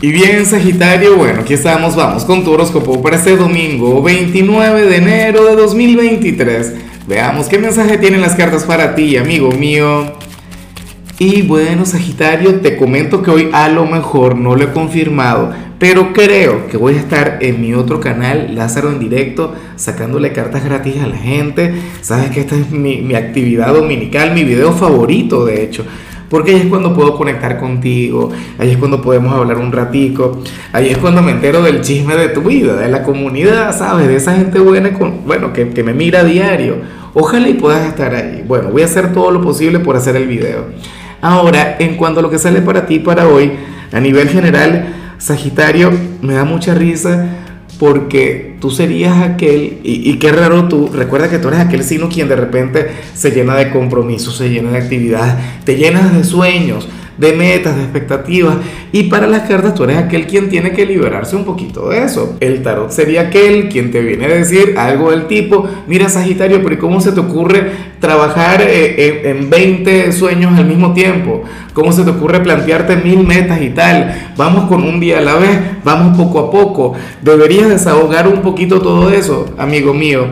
Y bien, Sagitario, bueno, aquí estamos, vamos con tu horóscopo para este domingo 29 de enero de 2023. Veamos qué mensaje tienen las cartas para ti, amigo mío. Y bueno, Sagitario, te comento que hoy a lo mejor no lo he confirmado, pero creo que voy a estar en mi otro canal, Lázaro en directo, sacándole cartas gratis a la gente. Sabes que esta es mi, mi actividad dominical, mi video favorito, de hecho porque ahí es cuando puedo conectar contigo, ahí es cuando podemos hablar un ratico, ahí es cuando me entero del chisme de tu vida, de la comunidad, ¿sabes? De esa gente buena, bueno, que, que me mira a diario. Ojalá y puedas estar ahí. Bueno, voy a hacer todo lo posible por hacer el video. Ahora, en cuanto a lo que sale para ti para hoy, a nivel general, Sagitario, me da mucha risa porque tú serías aquel, y, qué raro tú, recuerda que tú eres aquel signo quien de repente se llena de compromisos, se llena de actividades, te llenas de sueños, de metas, de expectativas. Y para las cartas tú eres aquel quien tiene que liberarse un poquito de eso. El tarot sería aquel quien te viene a decir algo del tipo, mira Sagitario, pero ¿cómo se te ocurre trabajar eh, en 20 sueños al mismo tiempo? ¿Cómo se te ocurre plantearte mil metas y tal? Vamos con un día a la vez, vamos poco a poco. Deberías desahogar un poquito todo eso, amigo mío.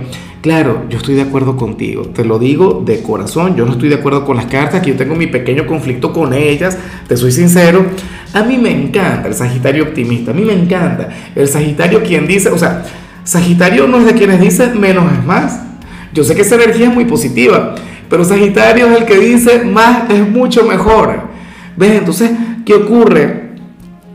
Claro, yo estoy de acuerdo contigo, te lo digo de corazón, yo no estoy de acuerdo con las cartas, que yo tengo mi pequeño conflicto con ellas, te soy sincero. A mí me encanta el Sagitario optimista, a mí me encanta el Sagitario quien dice, o sea, Sagitario no es de quienes dicen menos es más. Yo sé que esa energía es muy positiva, pero Sagitario es el que dice más es mucho mejor. ¿Ves? Entonces, ¿qué ocurre?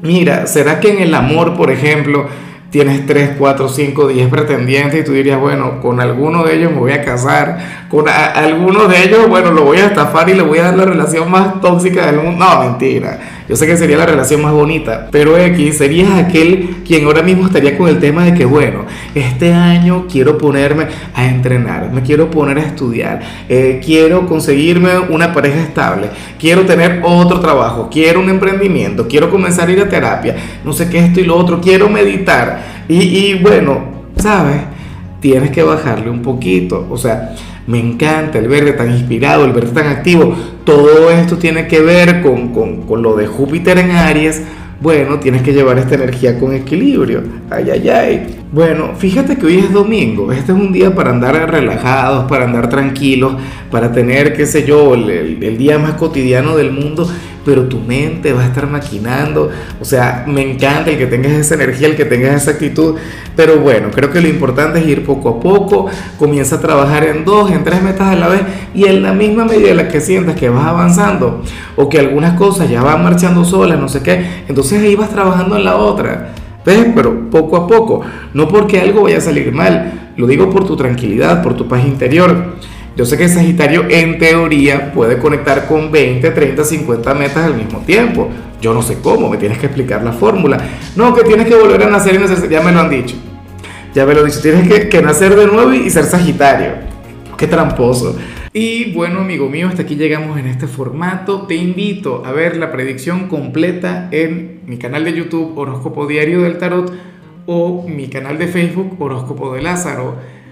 Mira, ¿será que en el amor, por ejemplo, tienes 3, 4, 5, 10 pretendientes y tú dirías, bueno, con alguno de ellos me voy a casar, con alguno de ellos, bueno, lo voy a estafar y le voy a dar la relación más tóxica del mundo. No, mentira. Yo sé que sería la relación más bonita, pero X serías aquel quien ahora mismo estaría con el tema de que, bueno, este año quiero ponerme a entrenar, me quiero poner a estudiar, eh, quiero conseguirme una pareja estable, quiero tener otro trabajo, quiero un emprendimiento, quiero comenzar a ir a terapia, no sé qué esto y lo otro, quiero meditar. Y, y bueno, ¿sabes? Tienes que bajarle un poquito, o sea, me encanta el verde tan inspirado, el verde tan activo. Todo esto tiene que ver con, con, con lo de Júpiter en Aries. Bueno, tienes que llevar esta energía con equilibrio. Ay, ay, ay. Bueno, fíjate que hoy es domingo. Este es un día para andar relajados, para andar tranquilos, para tener, qué sé yo, el, el, el día más cotidiano del mundo pero tu mente va a estar maquinando. O sea, me encanta el que tengas esa energía, el que tengas esa actitud, pero bueno, creo que lo importante es ir poco a poco, comienza a trabajar en dos, en tres metas a la vez y en la misma medida en la que sientas que vas avanzando o que algunas cosas ya van marchando solas, no sé qué, entonces ahí vas trabajando en la otra. ¿Ves? Pero poco a poco, no porque algo vaya a salir mal, lo digo por tu tranquilidad, por tu paz interior. Yo sé que Sagitario en teoría puede conectar con 20, 30, 50 metas al mismo tiempo. Yo no sé cómo, me tienes que explicar la fórmula. No, que tienes que volver a nacer y nacer, ya me lo han dicho. Ya me lo han dicho, tienes que, que nacer de nuevo y ser Sagitario. Qué tramposo. Y bueno, amigo mío, hasta aquí llegamos en este formato. Te invito a ver la predicción completa en mi canal de YouTube Horóscopo Diario del Tarot o mi canal de Facebook Horóscopo de Lázaro.